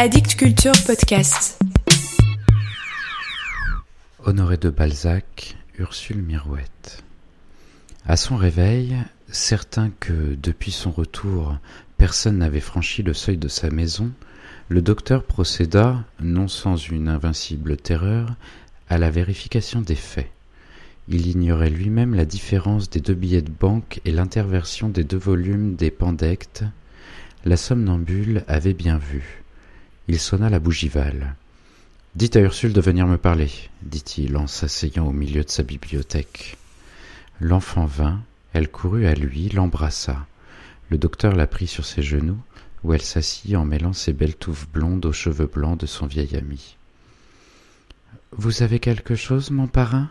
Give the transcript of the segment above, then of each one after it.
Addict Culture Podcast. Honoré de Balzac, Ursule Mirouette. À son réveil, certain que depuis son retour, personne n'avait franchi le seuil de sa maison, le docteur procéda, non sans une invincible terreur, à la vérification des faits. Il ignorait lui-même la différence des deux billets de banque et l'interversion des deux volumes des Pandectes. La somnambule avait bien vu. Il sonna la bougival. Dites à Ursule de venir me parler, dit-il en s'asseyant au milieu de sa bibliothèque. L'enfant vint, elle courut à lui, l'embrassa. Le docteur la prit sur ses genoux, où elle s'assit en mêlant ses belles touffes blondes aux cheveux blancs de son vieil ami. Vous avez quelque chose, mon parrain?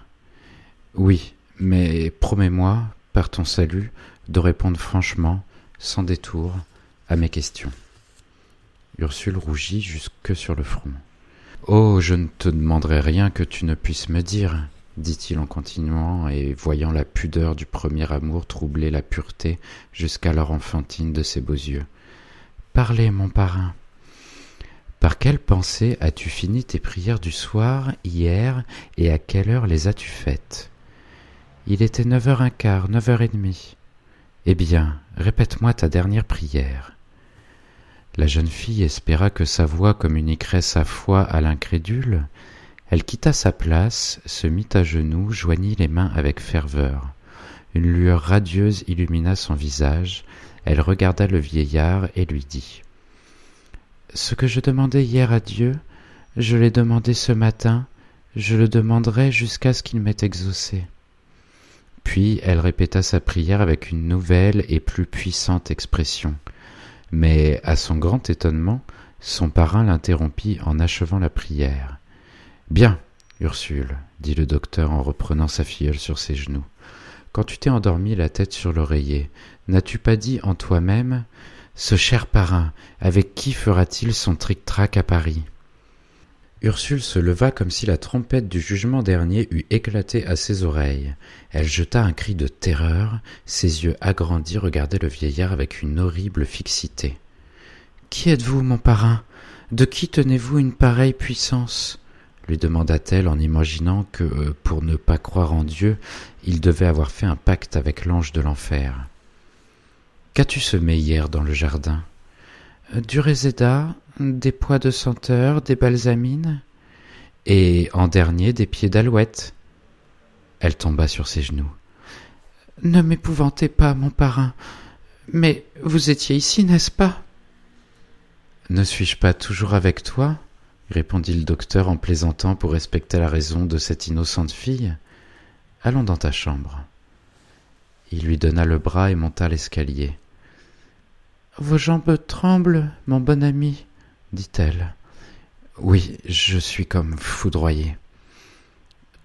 Oui, mais promets-moi, par ton salut, de répondre franchement, sans détour, à mes questions. Ursule rougit jusque sur le front. Oh, je ne te demanderai rien que tu ne puisses me dire, dit-il en continuant et voyant la pudeur du premier amour troubler la pureté jusqu'alors enfantine de ses beaux yeux. Parlez, mon parrain. Par quelle pensée as-tu fini tes prières du soir, hier, et à quelle heure les as-tu faites? Il était neuf heures un quart, neuf heures et demie. Eh bien, répète-moi ta dernière prière. La jeune fille espéra que sa voix communiquerait sa foi à l'incrédule. Elle quitta sa place, se mit à genoux, joignit les mains avec ferveur. Une lueur radieuse illumina son visage, elle regarda le vieillard et lui dit Ce que je demandais hier à Dieu, je l'ai demandé ce matin, je le demanderai jusqu'à ce qu'il m'ait exaucé. Puis elle répéta sa prière avec une nouvelle et plus puissante expression. Mais, à son grand étonnement, son parrain l'interrompit en achevant la prière. Bien, Ursule, dit le docteur en reprenant sa filleule sur ses genoux. Quand tu t'es endormie la tête sur l'oreiller, n'as-tu pas dit en toi-même Ce cher parrain, avec qui fera-t-il son tric-trac à Paris? Ursule se leva comme si la trompette du jugement dernier eût éclaté à ses oreilles. Elle jeta un cri de terreur, ses yeux agrandis regardaient le vieillard avec une horrible fixité. Qui êtes-vous, mon parrain? De qui tenez-vous une pareille puissance? lui demanda-t-elle en imaginant que, euh, pour ne pas croire en Dieu, il devait avoir fait un pacte avec l'ange de l'enfer. Qu'as-tu semé hier dans le jardin Du des pois de senteur, des balsamines, et en dernier des pieds d'alouette. Elle tomba sur ses genoux. Ne m'épouvantez pas, mon parrain. Mais vous étiez ici, n'est-ce pas? Ne suis-je pas toujours avec toi? répondit le docteur en plaisantant pour respecter la raison de cette innocente fille. Allons dans ta chambre. Il lui donna le bras et monta l'escalier. Vos jambes tremblent, mon bon ami, dit-elle. Oui, je suis comme foudroyée.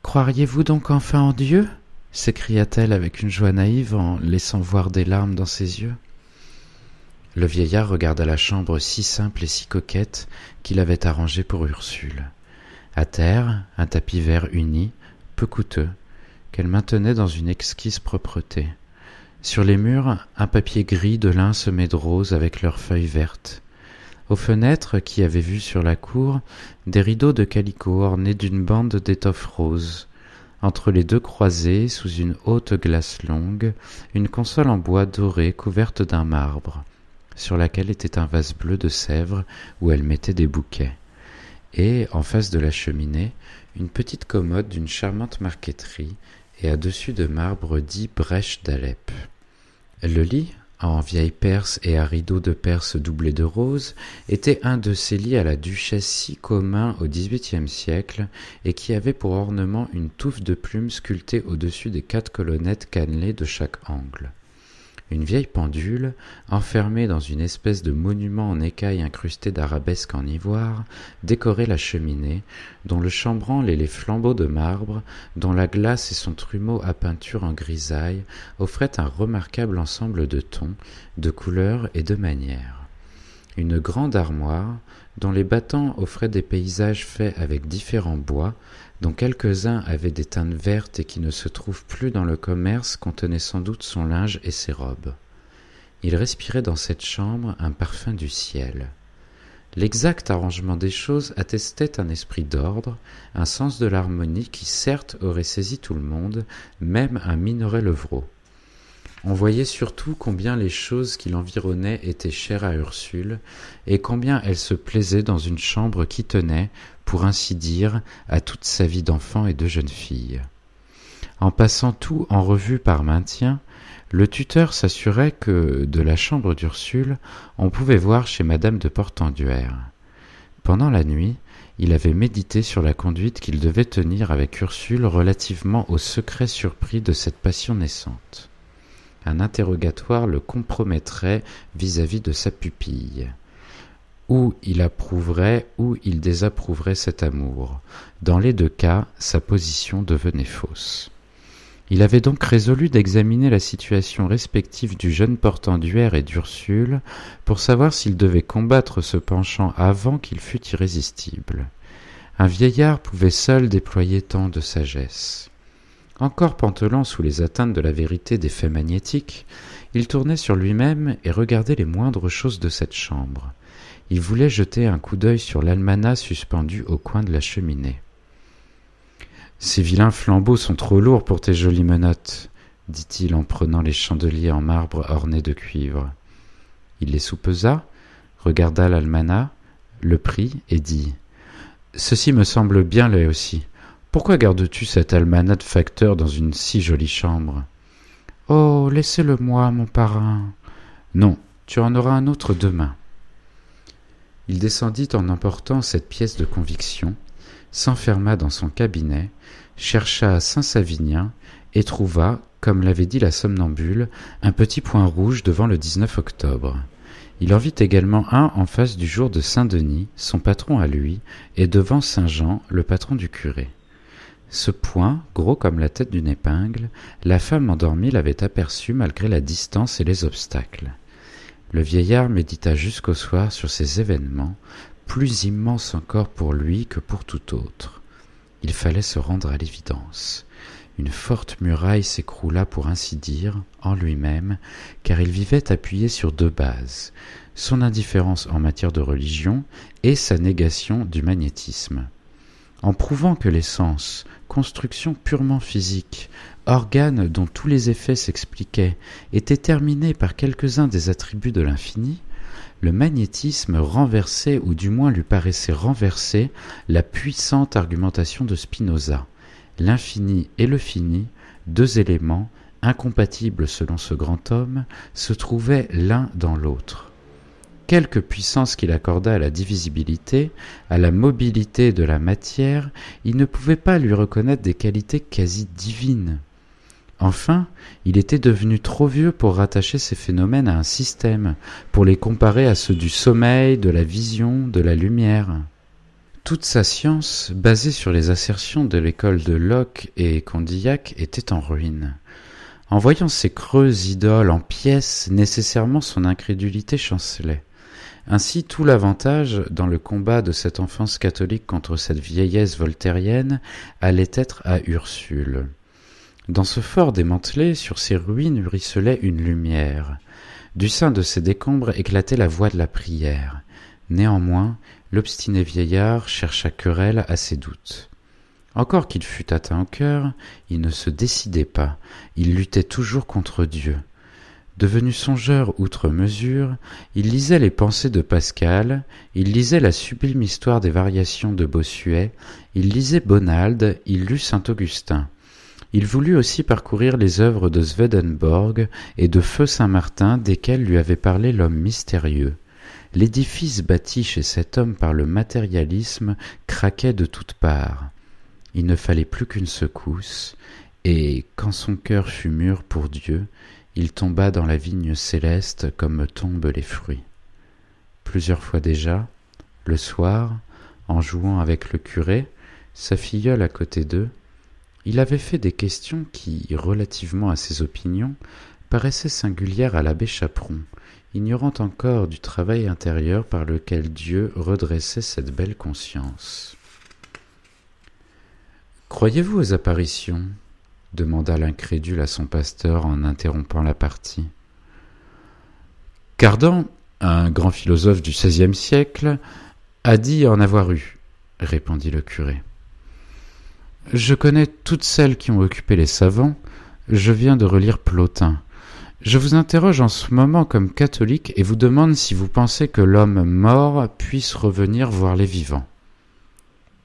Croiriez-vous donc enfin en Dieu? s'écria-t-elle avec une joie naïve en laissant voir des larmes dans ses yeux. Le vieillard regarda la chambre si simple et si coquette qu'il avait arrangée pour Ursule. À terre, un tapis vert uni, peu coûteux, qu'elle maintenait dans une exquise propreté. Sur les murs, un papier gris de lin semé de roses avec leurs feuilles vertes. Aux fenêtres qui avaient vue sur la cour, des rideaux de calicot ornés d'une bande d'étoffe rose. Entre les deux croisées, sous une haute glace longue, une console en bois doré couverte d'un marbre, sur laquelle était un vase bleu de Sèvres où elle mettait des bouquets. Et, en face de la cheminée, une petite commode d'une charmante marqueterie et à dessus de marbre dit brèche d'Alep. Le lit, en vieille Perse et à rideaux de Perse doublés de rose, était un de ces lits à la duchesse si communs au XVIIIe siècle et qui avait pour ornement une touffe de plumes sculptée au-dessus des quatre colonnettes cannelées de chaque angle. Une vieille pendule, enfermée dans une espèce de monument en écaille incrusté d'arabesques en ivoire, décorait la cheminée, dont le chambranle et les flambeaux de marbre, dont la glace et son trumeau à peinture en grisaille offraient un remarquable ensemble de tons, de couleurs et de manières. Une grande armoire, dont les battants offraient des paysages faits avec différents bois, dont quelques-uns avaient des teintes vertes et qui ne se trouvent plus dans le commerce, contenaient sans doute son linge et ses robes. Il respirait dans cette chambre un parfum du ciel. L'exact arrangement des choses attestait un esprit d'ordre, un sens de l'harmonie qui certes aurait saisi tout le monde, même un Minoret Levrault. On voyait surtout combien les choses qui l'environnaient étaient chères à Ursule, et combien elle se plaisait dans une chambre qui tenait, pour ainsi dire, à toute sa vie d'enfant et de jeune fille. En passant tout en revue par maintien, le tuteur s'assurait que, de la chambre d'Ursule, on pouvait voir chez madame de Portenduère. Pendant la nuit, il avait médité sur la conduite qu'il devait tenir avec Ursule relativement au secret surpris de cette passion naissante. Un interrogatoire le compromettrait vis-à-vis -vis de sa pupille. Il approuverait ou il désapprouverait cet amour. Dans les deux cas, sa position devenait fausse. Il avait donc résolu d'examiner la situation respective du jeune portenduère et d'Ursule pour savoir s'il devait combattre ce penchant avant qu'il fût irrésistible. Un vieillard pouvait seul déployer tant de sagesse. Encore pantelant sous les atteintes de la vérité des faits magnétiques, il tournait sur lui-même et regardait les moindres choses de cette chambre. Il voulait jeter un coup d'œil sur l'almanach suspendu au coin de la cheminée. Ces vilains flambeaux sont trop lourds pour tes jolies menottes, dit-il en prenant les chandeliers en marbre ornés de cuivre. Il les soupesa, regarda l'almanach, le prit et dit Ceci me semble bien laid aussi. Pourquoi gardes-tu cet almanach de facteur dans une si jolie chambre Oh, laissez-le-moi, mon parrain. Non, tu en auras un autre demain. Il descendit en emportant cette pièce de conviction, s'enferma dans son cabinet, chercha Saint-Savinien et trouva, comme l'avait dit la somnambule, un petit point rouge devant le 19 octobre. Il en vit également un en face du jour de Saint-Denis, son patron à lui, et devant Saint-Jean, le patron du curé. Ce point, gros comme la tête d'une épingle, la femme endormie l'avait aperçu malgré la distance et les obstacles. Le vieillard médita jusqu'au soir sur ces événements, plus immenses encore pour lui que pour tout autre. Il fallait se rendre à l'évidence. Une forte muraille s'écroula pour ainsi dire, en lui-même, car il vivait appuyé sur deux bases, son indifférence en matière de religion et sa négation du magnétisme. En prouvant que les sens, construction purement physique, organes dont tous les effets s'expliquaient, étaient terminés par quelques-uns des attributs de l'infini, le magnétisme renversait, ou du moins lui paraissait renverser, la puissante argumentation de Spinoza. L'infini et le fini, deux éléments, incompatibles selon ce grand homme, se trouvaient l'un dans l'autre. Quelque puissance qu'il accorda à la divisibilité, à la mobilité de la matière, il ne pouvait pas lui reconnaître des qualités quasi divines. Enfin, il était devenu trop vieux pour rattacher ces phénomènes à un système, pour les comparer à ceux du sommeil, de la vision, de la lumière. Toute sa science, basée sur les assertions de l'école de Locke et Condillac, était en ruine. En voyant ces creuses idoles en pièces, nécessairement son incrédulité chancelait. Ainsi tout l'avantage dans le combat de cette enfance catholique contre cette vieillesse voltairienne allait être à Ursule. Dans ce fort démantelé, sur ces ruines ruisselait une lumière. Du sein de ces décombres éclatait la voix de la prière. Néanmoins, l'obstiné vieillard chercha querelle à ses doutes. Encore qu'il fût atteint au cœur, il ne se décidait pas, il luttait toujours contre Dieu. Devenu songeur outre mesure, il lisait les pensées de Pascal, il lisait la sublime histoire des variations de Bossuet, il lisait Bonald, il lut saint Augustin. Il voulut aussi parcourir les œuvres de Swedenborg et de Feu Saint-Martin desquelles lui avait parlé l'homme mystérieux. L'édifice bâti chez cet homme par le matérialisme craquait de toutes parts. Il ne fallait plus qu'une secousse, et quand son cœur fut mûr pour Dieu, il tomba dans la vigne céleste comme tombent les fruits. Plusieurs fois déjà, le soir, en jouant avec le curé, sa filleule à côté d'eux, il avait fait des questions qui, relativement à ses opinions, paraissaient singulières à l'abbé Chaperon, ignorant encore du travail intérieur par lequel Dieu redressait cette belle conscience. Croyez-vous aux apparitions? demanda l'incrédule à son pasteur en interrompant la partie. Cardan, un grand philosophe du XVIe siècle, a dit en avoir eu, répondit le curé. Je connais toutes celles qui ont occupé les savants. Je viens de relire Plotin. Je vous interroge en ce moment comme catholique et vous demande si vous pensez que l'homme mort puisse revenir voir les vivants.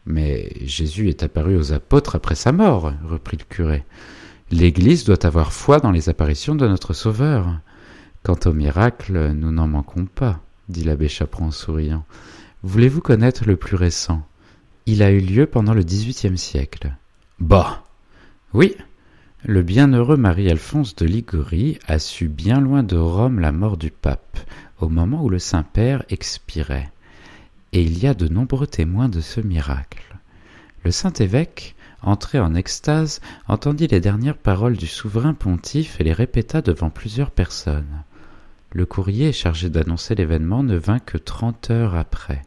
Mais Jésus est apparu aux apôtres après sa mort, reprit le curé. L'Église doit avoir foi dans les apparitions de notre Sauveur. Quant au miracle, nous n'en manquons pas, dit l'abbé Chaperon en souriant. Voulez-vous connaître le plus récent? Il a eu lieu pendant le XVIIIe siècle. Bah Oui, le bienheureux Marie-Alphonse de Ligurie a su bien loin de Rome la mort du pape, au moment où le Saint-Père expirait. Et il y a de nombreux témoins de ce miracle. Le Saint-Évêque, entré en extase, entendit les dernières paroles du souverain pontife et les répéta devant plusieurs personnes. Le courrier chargé d'annoncer l'événement ne vint que trente heures après.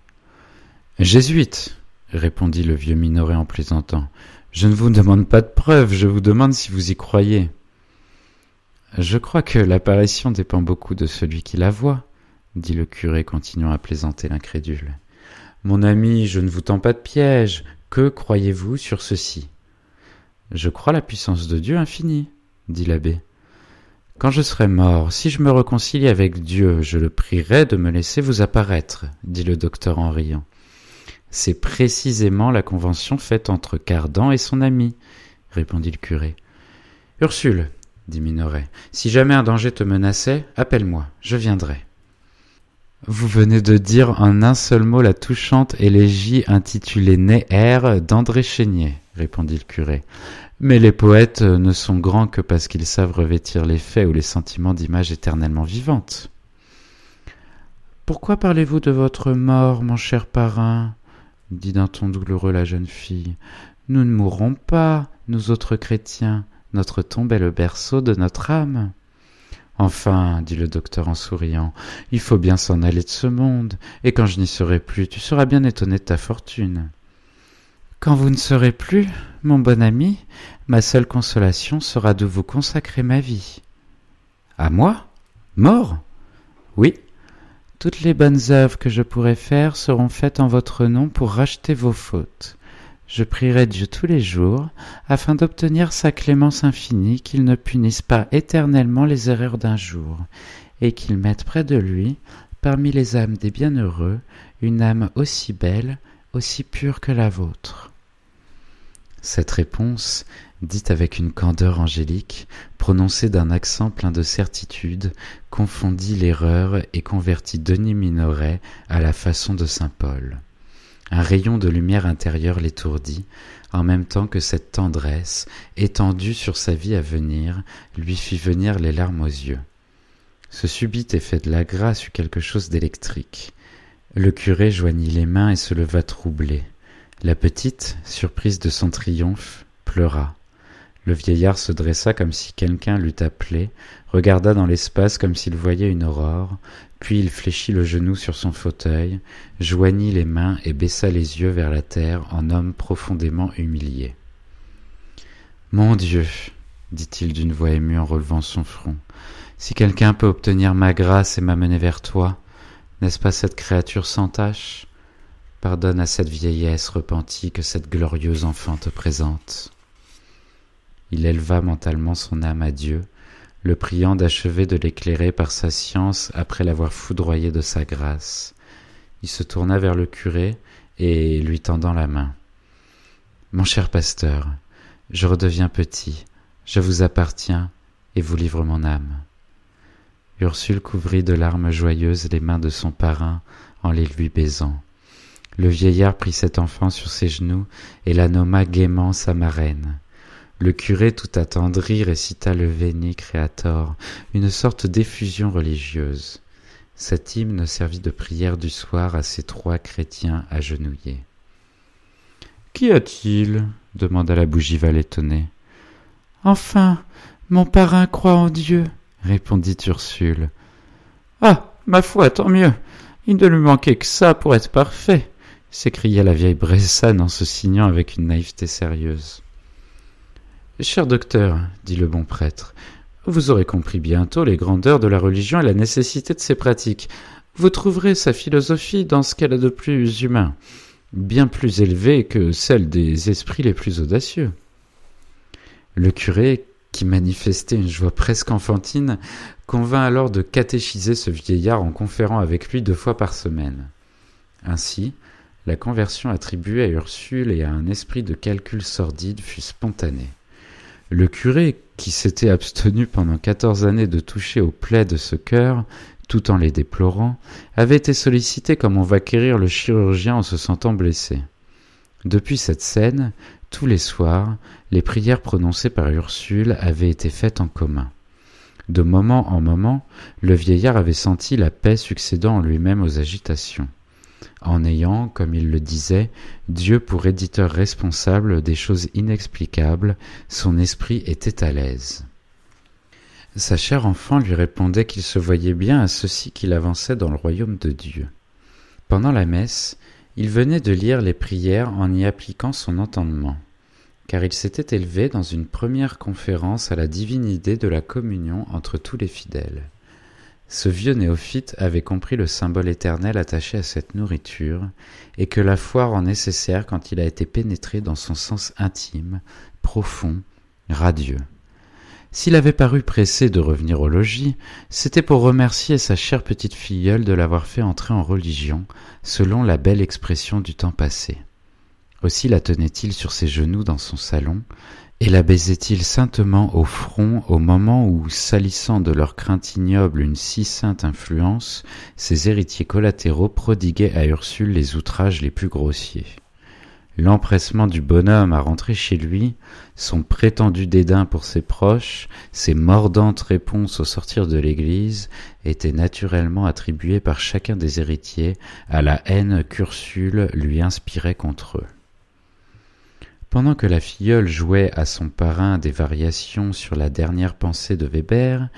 Jésuite, répondit le vieux Minoret en plaisantant, je ne vous demande pas de preuves, je vous demande si vous y croyez. Je crois que l'apparition dépend beaucoup de celui qui la voit, dit le curé continuant à plaisanter l'incrédule. Mon ami, je ne vous tends pas de piège. Que croyez-vous sur ceci? Je crois la puissance de Dieu infinie, dit l'abbé. Quand je serai mort, si je me reconcilie avec Dieu, je le prierai de me laisser vous apparaître, dit le docteur en riant. C'est précisément la convention faite entre Cardan et son ami, répondit le curé. Ursule, dit Minoret, si jamais un danger te menaçait, appelle-moi, je viendrai. Vous venez de dire en un seul mot la touchante élégie intitulée Néer d'André Chénier, répondit le curé. Mais les poètes ne sont grands que parce qu'ils savent revêtir les faits ou les sentiments d'images éternellement vivantes. Pourquoi parlez-vous de votre mort, mon cher parrain? Dit d'un ton douloureux la jeune fille. Nous ne mourrons pas, nous autres chrétiens. Notre tombe est le berceau de notre âme. Enfin, dit le docteur en souriant, il faut bien s'en aller de ce monde, et quand je n'y serai plus, tu seras bien étonné de ta fortune. Quand vous ne serez plus, mon bon ami, ma seule consolation sera de vous consacrer ma vie. À moi? Mort? Oui, toutes les bonnes œuvres que je pourrai faire seront faites en votre nom pour racheter vos fautes. Je prierai Dieu tous les jours, afin d'obtenir sa clémence infinie, qu'il ne punisse pas éternellement les erreurs d'un jour, et qu'il mette près de lui, parmi les âmes des bienheureux, une âme aussi belle, aussi pure que la vôtre. Cette réponse dit avec une candeur angélique, prononcée d'un accent plein de certitude, confondit l'erreur et convertit Denis Minoret à la façon de saint Paul. Un rayon de lumière intérieure l'étourdit, en même temps que cette tendresse, étendue sur sa vie à venir, lui fit venir les larmes aux yeux. Ce subit effet de la grâce eut quelque chose d'électrique. Le curé joignit les mains et se leva troublé. La petite, surprise de son triomphe, pleura. Le vieillard se dressa comme si quelqu'un l'eût appelé, regarda dans l'espace comme s'il voyait une aurore, puis il fléchit le genou sur son fauteuil, joignit les mains et baissa les yeux vers la terre en homme profondément humilié. Mon Dieu, dit-il d'une voix émue en relevant son front, si quelqu'un peut obtenir ma grâce et m'amener vers toi, n'est-ce pas cette créature sans tache? Pardonne à cette vieillesse repentie que cette glorieuse enfant te présente. Il éleva mentalement son âme à Dieu, le priant d'achever de l'éclairer par sa science après l'avoir foudroyé de sa grâce. Il se tourna vers le curé et lui tendant la main. Mon cher pasteur, je redeviens petit, je vous appartiens et vous livre mon âme. Ursule couvrit de larmes joyeuses les mains de son parrain en les lui baisant. Le vieillard prit cet enfant sur ses genoux et la nomma gaiement sa marraine. Le curé tout attendri récita le Veni Creator, une sorte d'effusion religieuse. Cet hymne servit de prière du soir à ces trois chrétiens agenouillés. Qu'y a-t-il? demanda la bougival étonnée. Enfin, mon parrain croit en Dieu, répondit Ursule. Ah, ma foi, tant mieux. Il ne lui manquait que ça pour être parfait, s'écria la vieille Bressane en se signant avec une naïveté sérieuse. Cher docteur, dit le bon prêtre, vous aurez compris bientôt les grandeurs de la religion et la nécessité de ses pratiques. vous trouverez sa philosophie dans ce qu'elle a de plus humain, bien plus élevé que celle des esprits les plus audacieux. Le curé, qui manifestait une joie presque enfantine, convint alors de catéchiser ce vieillard en conférant avec lui deux fois par semaine. Ainsi, la conversion attribuée à Ursule et à un esprit de calcul sordide fut spontanée. Le curé, qui s'était abstenu pendant quatorze années de toucher aux plaies de ce cœur, tout en les déplorant, avait été sollicité comme on va quérir le chirurgien en se sentant blessé. Depuis cette scène, tous les soirs, les prières prononcées par Ursule avaient été faites en commun. De moment en moment, le vieillard avait senti la paix succédant en lui-même aux agitations en ayant, comme il le disait, Dieu pour éditeur responsable des choses inexplicables, son esprit était à l'aise. Sa chère enfant lui répondait qu'il se voyait bien à ceci qu'il avançait dans le royaume de Dieu. Pendant la messe, il venait de lire les prières en y appliquant son entendement, car il s'était élevé dans une première conférence à la divine idée de la communion entre tous les fidèles. Ce vieux néophyte avait compris le symbole éternel attaché à cette nourriture, et que la foi rend nécessaire quand il a été pénétré dans son sens intime, profond, radieux. S'il avait paru pressé de revenir au logis, c'était pour remercier sa chère petite filleule de l'avoir fait entrer en religion, selon la belle expression du temps passé. Aussi la tenait-il sur ses genoux dans son salon, et la baisait-il saintement au front au moment où, salissant de leur crainte ignoble une si sainte influence, ses héritiers collatéraux prodiguaient à Ursule les outrages les plus grossiers. L'empressement du bonhomme à rentrer chez lui, son prétendu dédain pour ses proches, ses mordantes réponses au sortir de l'église, étaient naturellement attribués par chacun des héritiers à la haine qu'Ursule lui inspirait contre eux. Pendant que la filleule jouait à son parrain des variations sur la dernière pensée de Weber,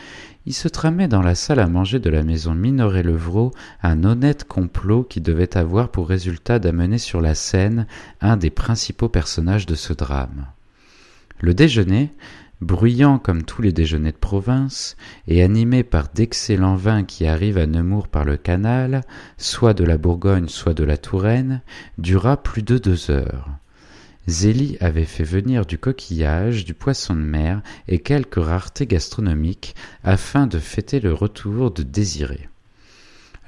il se tramait dans la salle à manger de la maison Minoret-Levrault un honnête complot qui devait avoir pour résultat d'amener sur la scène un des principaux personnages de ce drame. Le déjeuner, bruyant comme tous les déjeuners de province, et animé par d'excellents vins qui arrivent à Nemours par le canal, soit de la Bourgogne, soit de la Touraine, dura plus de deux heures. Zélie avait fait venir du coquillage, du poisson de mer et quelques raretés gastronomiques afin de fêter le retour de Désiré.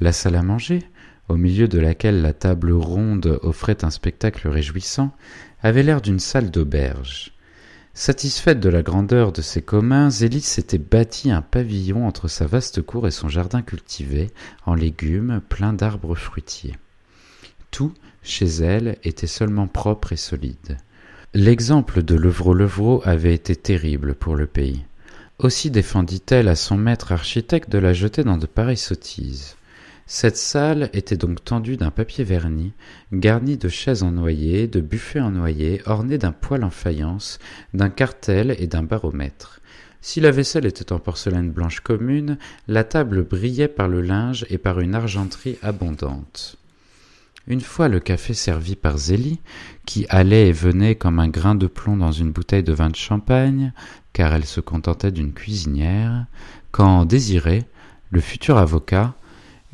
La salle à manger, au milieu de laquelle la table ronde offrait un spectacle réjouissant, avait l'air d'une salle d'auberge. Satisfaite de la grandeur de ses communs, Zélie s'était bâti un pavillon entre sa vaste cour et son jardin cultivé, en légumes, plein d'arbres fruitiers. Tout, chez elle, était seulement propre et solide. L'exemple de Levrault-Levrault avait été terrible pour le pays. Aussi défendit-elle à son maître architecte de la jeter dans de pareilles sottises. Cette salle était donc tendue d'un papier verni, garnie de chaises en noyer, de buffets en noyer, ornée d'un poêle en faïence, d'un cartel et d'un baromètre. Si la vaisselle était en porcelaine blanche commune, la table brillait par le linge et par une argenterie abondante. Une fois le café servi par Zélie, qui allait et venait comme un grain de plomb dans une bouteille de vin de champagne, car elle se contentait d'une cuisinière, quand Désiré, le futur avocat,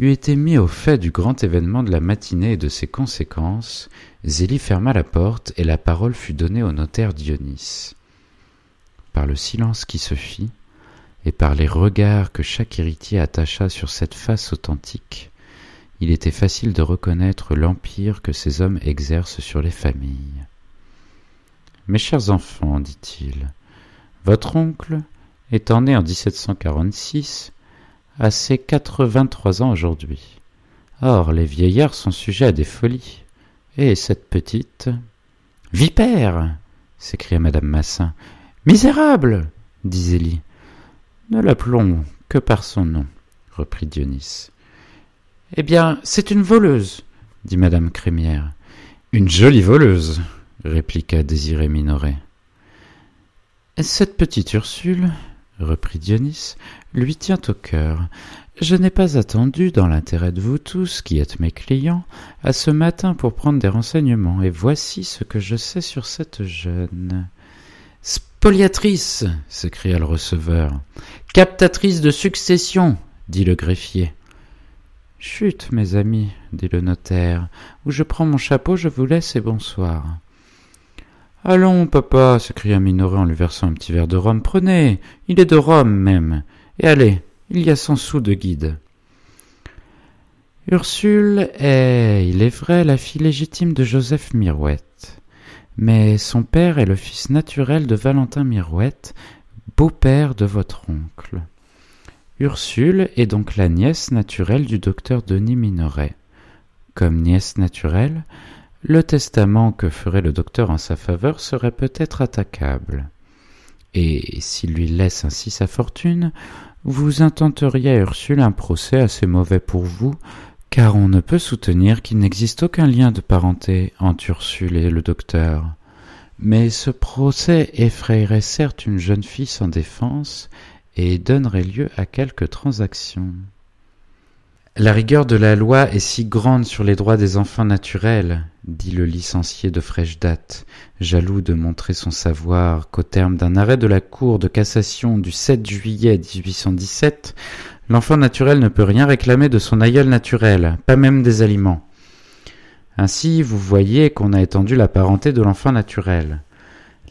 eut été mis au fait du grand événement de la matinée et de ses conséquences, Zélie ferma la porte et la parole fut donnée au notaire Dionys. Par le silence qui se fit, et par les regards que chaque héritier attacha sur cette face authentique, il était facile de reconnaître l'empire que ces hommes exercent sur les familles. Mes chers enfants, dit-il, votre oncle, étant né en 1746, a ses quatre-vingt-trois ans aujourd'hui. Or, les vieillards sont sujets à des folies. Et cette petite. Vipère s'écria madame Massin. Misérable dit Zélie. Ne l'appelons que par son nom, reprit Dionys. Eh bien, c'est une voleuse, dit madame Crémière. Une jolie voleuse, répliqua Désiré Minoret. Cette petite Ursule, reprit Dionys, lui tient au cœur. Je n'ai pas attendu, dans l'intérêt de vous tous, qui êtes mes clients, à ce matin pour prendre des renseignements, et voici ce que je sais sur cette jeune. Spoliatrice s'écria le receveur. Captatrice de succession, dit le greffier. Chut, mes amis, dit le notaire, où je prends mon chapeau, je vous laisse et bonsoir. Allons, papa, s'écria Minoret en lui versant un petit verre de rhum. Prenez, il est de Rome même. Et allez, il y a cent sous de guide. Ursule est, il est vrai, la fille légitime de Joseph Mirouette. Mais son père est le fils naturel de Valentin Mirouette, beau-père de votre oncle. Ursule est donc la nièce naturelle du docteur Denis Minoret. Comme nièce naturelle, le testament que ferait le docteur en sa faveur serait peut-être attaquable. Et s'il lui laisse ainsi sa fortune, vous intenteriez à Ursule un procès assez mauvais pour vous, car on ne peut soutenir qu'il n'existe aucun lien de parenté entre Ursule et le docteur. Mais ce procès effrayerait certes une jeune fille sans défense, et donnerait lieu à quelques transactions. La rigueur de la loi est si grande sur les droits des enfants naturels, dit le licencié de fraîche date, jaloux de montrer son savoir, qu'au terme d'un arrêt de la Cour de cassation du 7 juillet 1817, l'enfant naturel ne peut rien réclamer de son aïeul naturel, pas même des aliments. Ainsi, vous voyez qu'on a étendu la parenté de l'enfant naturel.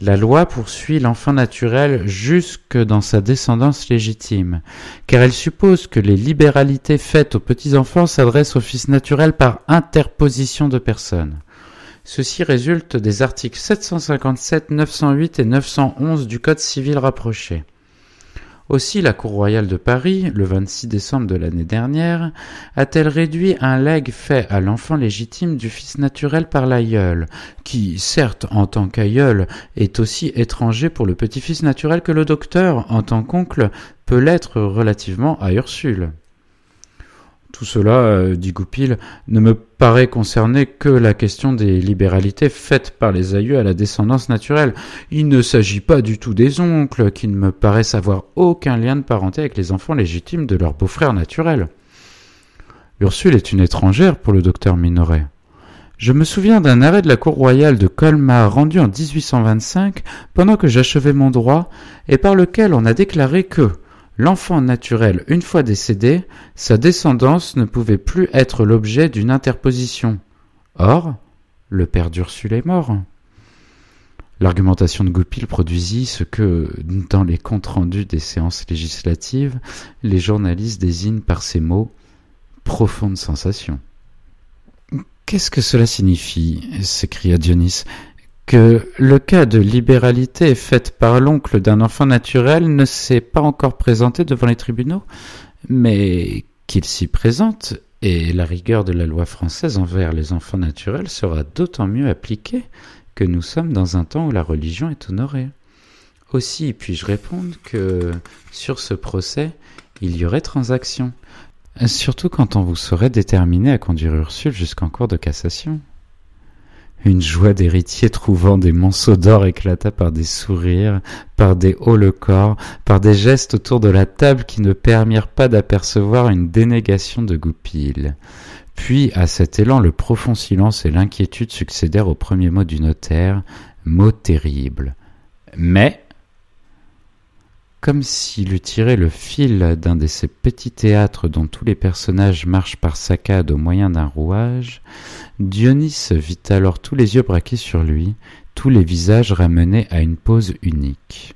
La loi poursuit l'enfant naturel jusque dans sa descendance légitime, car elle suppose que les libéralités faites aux petits-enfants s'adressent au fils naturel par interposition de personnes. Ceci résulte des articles 757, 908 et 911 du Code civil rapproché. Aussi, la Cour royale de Paris, le 26 décembre de l'année dernière, a-t-elle réduit un legs fait à l'enfant légitime du fils naturel par l'aïeul, qui, certes, en tant qu'aïeul, est aussi étranger pour le petit-fils naturel que le docteur, en tant qu'oncle, peut l'être relativement à Ursule? Tout cela, euh, dit Goupil, ne me paraît concerner que la question des libéralités faites par les aïeux à la descendance naturelle. Il ne s'agit pas du tout des oncles, qui ne me paraissent avoir aucun lien de parenté avec les enfants légitimes de leur beau-frère naturel. Ursule est une étrangère pour le docteur Minoret. Je me souviens d'un arrêt de la Cour royale de Colmar rendu en 1825 pendant que j'achevais mon droit et par lequel on a déclaré que, L'enfant naturel, une fois décédé, sa descendance ne pouvait plus être l'objet d'une interposition. Or, le père d'Ursule est mort. L'argumentation de Goupil produisit ce que, dans les comptes rendus des séances législatives, les journalistes désignent par ces mots profonde sensation. Qu'est-ce que cela signifie s'écria Dionys? Que le cas de libéralité faite par l'oncle d'un enfant naturel ne s'est pas encore présenté devant les tribunaux, mais qu'il s'y présente, et la rigueur de la loi française envers les enfants naturels sera d'autant mieux appliquée que nous sommes dans un temps où la religion est honorée. Aussi puis-je répondre que sur ce procès, il y aurait transaction, surtout quand on vous serait déterminé à conduire Ursule jusqu'en cour de cassation. Une joie d'héritier trouvant des monceaux d'or éclata par des sourires, par des hauts le corps, par des gestes autour de la table qui ne permirent pas d'apercevoir une dénégation de Goupil. Puis, à cet élan, le profond silence et l'inquiétude succédèrent aux premiers mots du notaire, mots terribles. Mais, comme s'il eût tiré le fil d'un de ces petits théâtres dont tous les personnages marchent par saccades au moyen d'un rouage, Dionys vit alors tous les yeux braqués sur lui, tous les visages ramenés à une pose unique.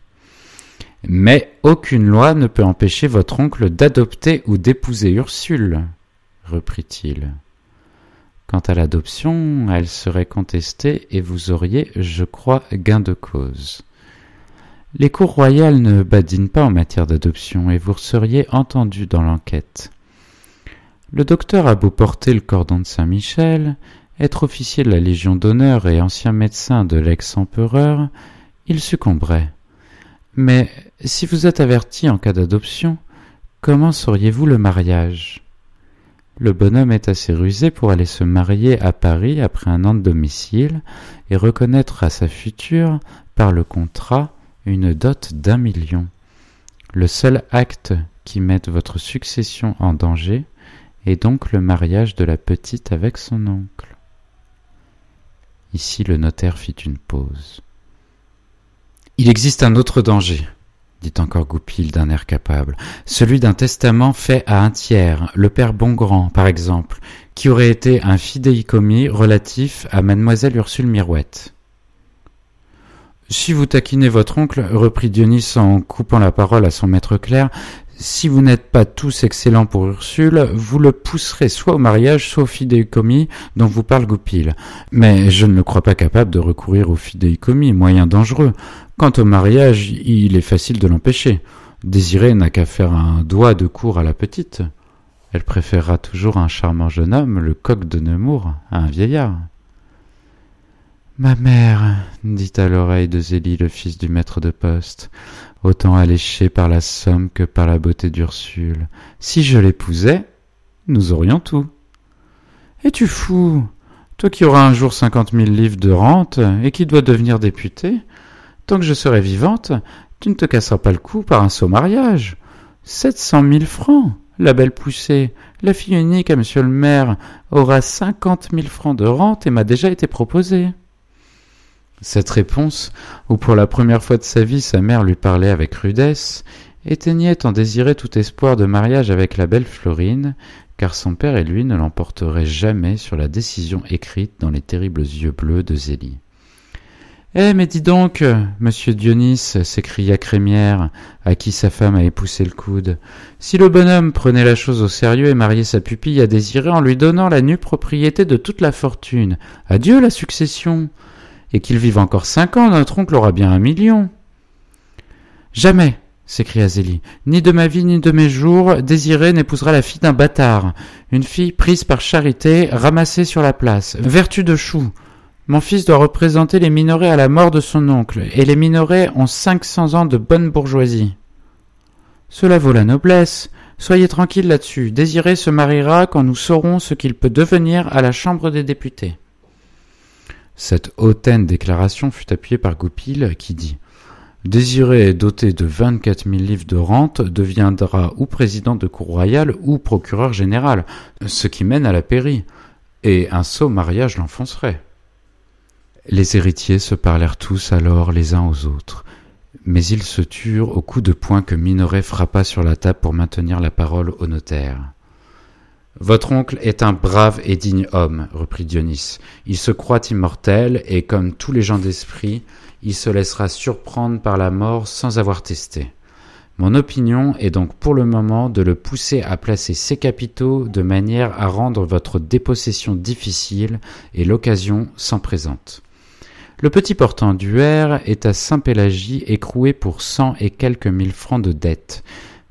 Mais aucune loi ne peut empêcher votre oncle d'adopter ou d'épouser Ursule, reprit-il. Quant à l'adoption, elle serait contestée et vous auriez, je crois, gain de cause. Les cours royales ne badinent pas en matière d'adoption et vous seriez entendu dans l'enquête. Le docteur a beau porter le cordon de Saint-Michel, être officier de la Légion d'honneur et ancien médecin de l'ex-empereur, il succomberait. Mais si vous êtes averti en cas d'adoption, comment sauriez-vous le mariage? Le bonhomme est assez rusé pour aller se marier à Paris après un an de domicile et reconnaître à sa future, par le contrat, une dot d'un million. Le seul acte qui mette votre succession en danger est donc le mariage de la petite avec son oncle. Ici le notaire fit une pause. Il existe un autre danger, dit encore Goupil d'un air capable, celui d'un testament fait à un tiers, le père Bongrand, par exemple, qui aurait été un fidéicommis relatif à mademoiselle Ursule Mirouette. Si vous taquinez votre oncle, reprit Dionis en coupant la parole à son maître clerc, si vous n'êtes pas tous excellents pour Ursule, vous le pousserez soit au mariage, soit au fidéicommis dont vous parle Goupil. Mais je ne le crois pas capable de recourir au fidéicommis, moyen dangereux. Quant au mariage, il est facile de l'empêcher. Désiré n'a qu'à faire un doigt de cour à la petite. Elle préférera toujours un charmant jeune homme, le coq de Nemours, à un vieillard. Ma mère, dit à l'oreille de Zélie le fils du maître de poste, autant alléché par la somme que par la beauté d'Ursule. Si je l'épousais, nous aurions tout. Es-tu fou? Toi qui auras un jour cinquante mille livres de rente et qui dois devenir député, tant que je serai vivante, tu ne te casseras pas le cou par un sot mariage. Sept cent mille francs La belle poussée, la fille unique à monsieur le maire, aura cinquante mille francs de rente et m'a déjà été proposée. Cette réponse, où pour la première fois de sa vie sa mère lui parlait avec rudesse, éteignait en désiré tout espoir de mariage avec la belle Florine, car son père et lui ne l'emporteraient jamais sur la décision écrite dans les terribles yeux bleus de Zélie. Eh, mais dis donc, monsieur Dionis, s'écria Crémière, à qui sa femme avait poussé le coude, si le bonhomme prenait la chose au sérieux et mariait sa pupille à désirer en lui donnant la nue propriété de toute la fortune, adieu la succession et qu'il vive encore cinq ans, notre oncle aura bien un million. Jamais, s'écria Zélie, ni de ma vie ni de mes jours, Désiré n'épousera la fille d'un bâtard, une fille prise par charité, ramassée sur la place, vertu de chou. Mon fils doit représenter les minorés à la mort de son oncle, et les minorés ont cinq cents ans de bonne bourgeoisie. Cela vaut la noblesse. Soyez tranquille là-dessus. Désiré se mariera quand nous saurons ce qu'il peut devenir à la Chambre des députés. Cette hautaine déclaration fut appuyée par Goupil qui dit Désiré doté de vingt-quatre mille livres de rente deviendra ou président de cour royale ou procureur général, ce qui mène à la pairie, et un sot mariage l'enfoncerait. Les héritiers se parlèrent tous alors les uns aux autres, mais ils se turent au coup de poing que Minoret frappa sur la table pour maintenir la parole au notaire. Votre oncle est un brave et digne homme, reprit Dionis. Il se croit immortel, et comme tous les gens d'esprit, il se laissera surprendre par la mort sans avoir testé. Mon opinion est donc pour le moment de le pousser à placer ses capitaux de manière à rendre votre dépossession difficile et l'occasion s'en présente. Le petit portenduère est à Saint-Pélagie écroué pour cent et quelques mille francs de dettes.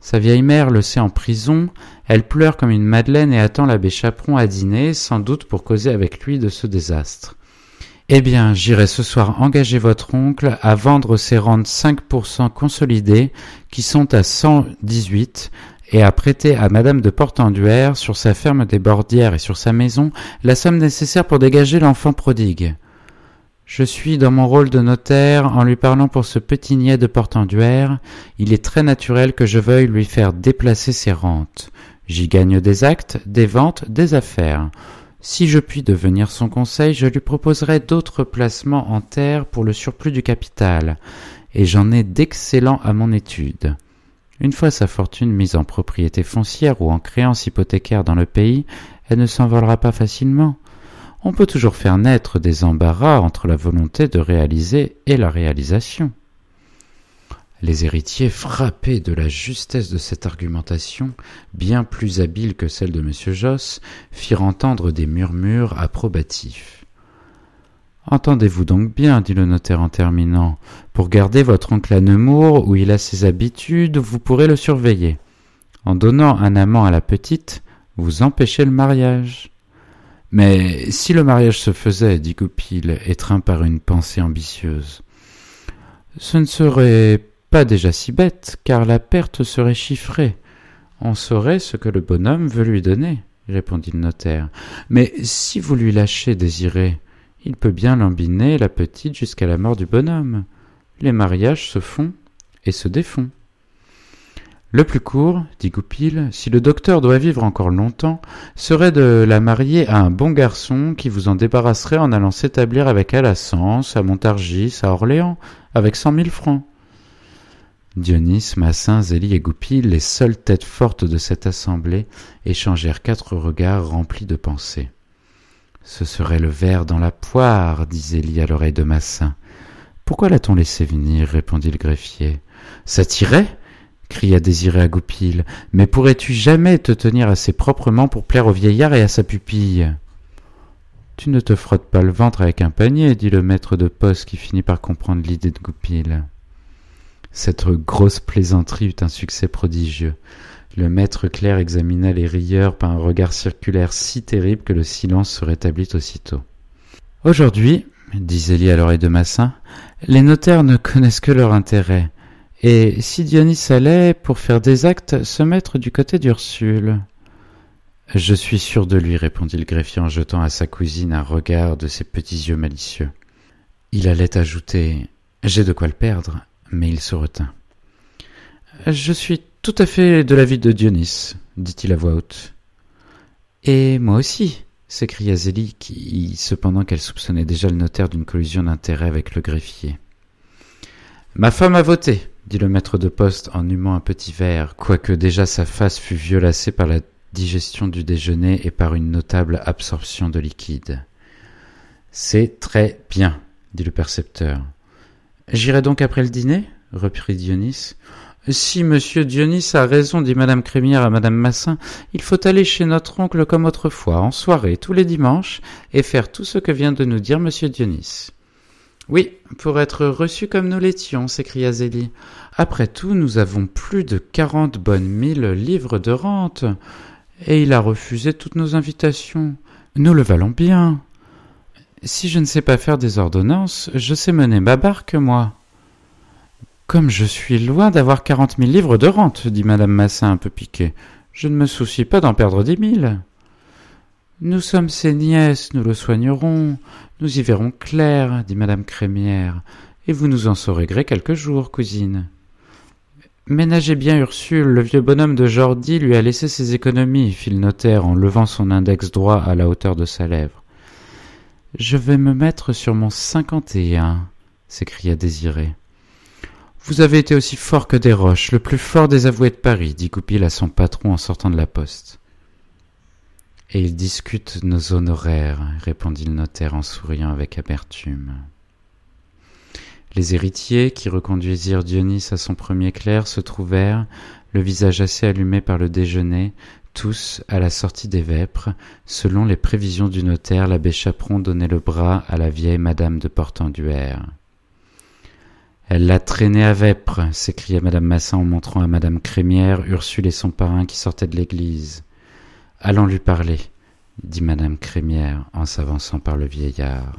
Sa vieille mère le sait en prison, elle pleure comme une madeleine et attend l'abbé Chaperon à dîner, sans doute pour causer avec lui de ce désastre. Eh bien, j'irai ce soir engager votre oncle à vendre ses rentes cinq pour cent consolidées, qui sont à cent dix-huit, et à prêter à madame de Portenduère, sur sa ferme des Bordières et sur sa maison, la somme nécessaire pour dégager l'enfant prodigue. Je suis dans mon rôle de notaire en lui parlant pour ce petit niais de Portenduère. Il est très naturel que je veuille lui faire déplacer ses rentes. J'y gagne des actes, des ventes, des affaires. Si je puis devenir son conseil, je lui proposerai d'autres placements en terre pour le surplus du capital, et j'en ai d'excellents à mon étude. Une fois sa fortune mise en propriété foncière ou en créance hypothécaire dans le pays, elle ne s'envolera pas facilement. On peut toujours faire naître des embarras entre la volonté de réaliser et la réalisation. Les héritiers, frappés de la justesse de cette argumentation, bien plus habile que celle de M. Josse, firent entendre des murmures approbatifs. Entendez-vous donc bien, dit le notaire en terminant, pour garder votre oncle à Nemours, où il a ses habitudes, vous pourrez le surveiller. En donnant un amant à la petite, vous empêchez le mariage. Mais si le mariage se faisait, dit Goupil, étreint par une pensée ambitieuse, ce ne serait pas déjà si bête, car la perte serait chiffrée. On saurait ce que le bonhomme veut lui donner, répondit le notaire. Mais si vous lui lâchez Désiré, il peut bien lambiner la petite jusqu'à la mort du bonhomme. Les mariages se font et se défont. Le plus court, dit Goupil, si le docteur doit vivre encore longtemps, serait de la marier à un bon garçon qui vous en débarrasserait en allant s'établir avec elle à Sens, à Montargis, à Orléans, avec cent mille francs. Dionys, Massin, Zélie et Goupil, les seules têtes fortes de cette assemblée, échangèrent quatre regards remplis de pensées. Ce serait le ver dans la poire, dit Zélie à l'oreille de Massin. Pourquoi l'a-t-on laissé venir répondit le greffier. Ça tirait? Cria Désiré à Goupil. Mais pourrais-tu jamais te tenir assez proprement pour plaire au vieillard et à sa pupille? Tu ne te frottes pas le ventre avec un panier, dit le maître de poste qui finit par comprendre l'idée de Goupil. Cette grosse plaisanterie eut un succès prodigieux. Le maître clerc examina les rieurs par un regard circulaire si terrible que le silence se rétablit aussitôt. Aujourd'hui, Zélie à l'oreille de Massin, les notaires ne connaissent que leur intérêt. Et si Dionys allait, pour faire des actes, se mettre du côté d'Ursule? Je suis sûr de lui, répondit le greffier en jetant à sa cousine un regard de ses petits yeux malicieux. Il allait ajouter J'ai de quoi le perdre, mais il se retint. Je suis tout à fait de l'avis de Dionys, dit-il à voix haute. Et moi aussi, s'écria Zélie, qui, cependant qu'elle soupçonnait déjà le notaire d'une collusion d'intérêts avec le greffier. Ma femme a voté, dit le maître de poste en humant un petit verre, quoique déjà sa face fût violacée par la digestion du déjeuner et par une notable absorption de liquide. C'est très bien, dit le percepteur. J'irai donc après le dîner reprit Dionys. Si monsieur Dionys a raison, dit madame Crémière à madame Massin, il faut aller chez notre oncle comme autrefois, en soirée, tous les dimanches, et faire tout ce que vient de nous dire monsieur Dionys. Oui, pour être reçus comme nous l'étions, s'écria Zélie. Après tout, nous avons plus de quarante bonnes mille livres de rente, et il a refusé toutes nos invitations. Nous le valons bien. Si je ne sais pas faire des ordonnances, je sais mener ma barque, moi. Comme je suis loin d'avoir quarante mille livres de rente, dit madame Massin un peu piquée, je ne me soucie pas d'en perdre dix mille. Nous sommes ses nièces, nous le soignerons, nous y verrons clair, dit madame Crémière, et vous nous en saurez gré quelques jours, cousine. Ménagez bien Ursule, le vieux bonhomme de Jordi lui a laissé ses économies, fit le notaire en levant son index droit à la hauteur de sa lèvre. Je vais me mettre sur mon cinquante et un, s'écria Désiré. Vous avez été aussi fort que des roches, le plus fort des avoués de Paris, dit Goupil à son patron en sortant de la poste. Et ils discutent nos honoraires, répondit le notaire en souriant avec amertume. Les héritiers, qui reconduisirent Dionys à son premier clerc, se trouvèrent, le visage assez allumé par le déjeuner, tous à la sortie des vêpres. Selon les prévisions du notaire, l'abbé Chaperon donnait le bras à la vieille madame de Portenduère. Elle l'a traîné à vêpres, s'écria madame Massin en montrant à madame Crémière Ursule et son parrain qui sortaient de l'église. Allons lui parler, dit madame Crémière en s'avançant par le vieillard.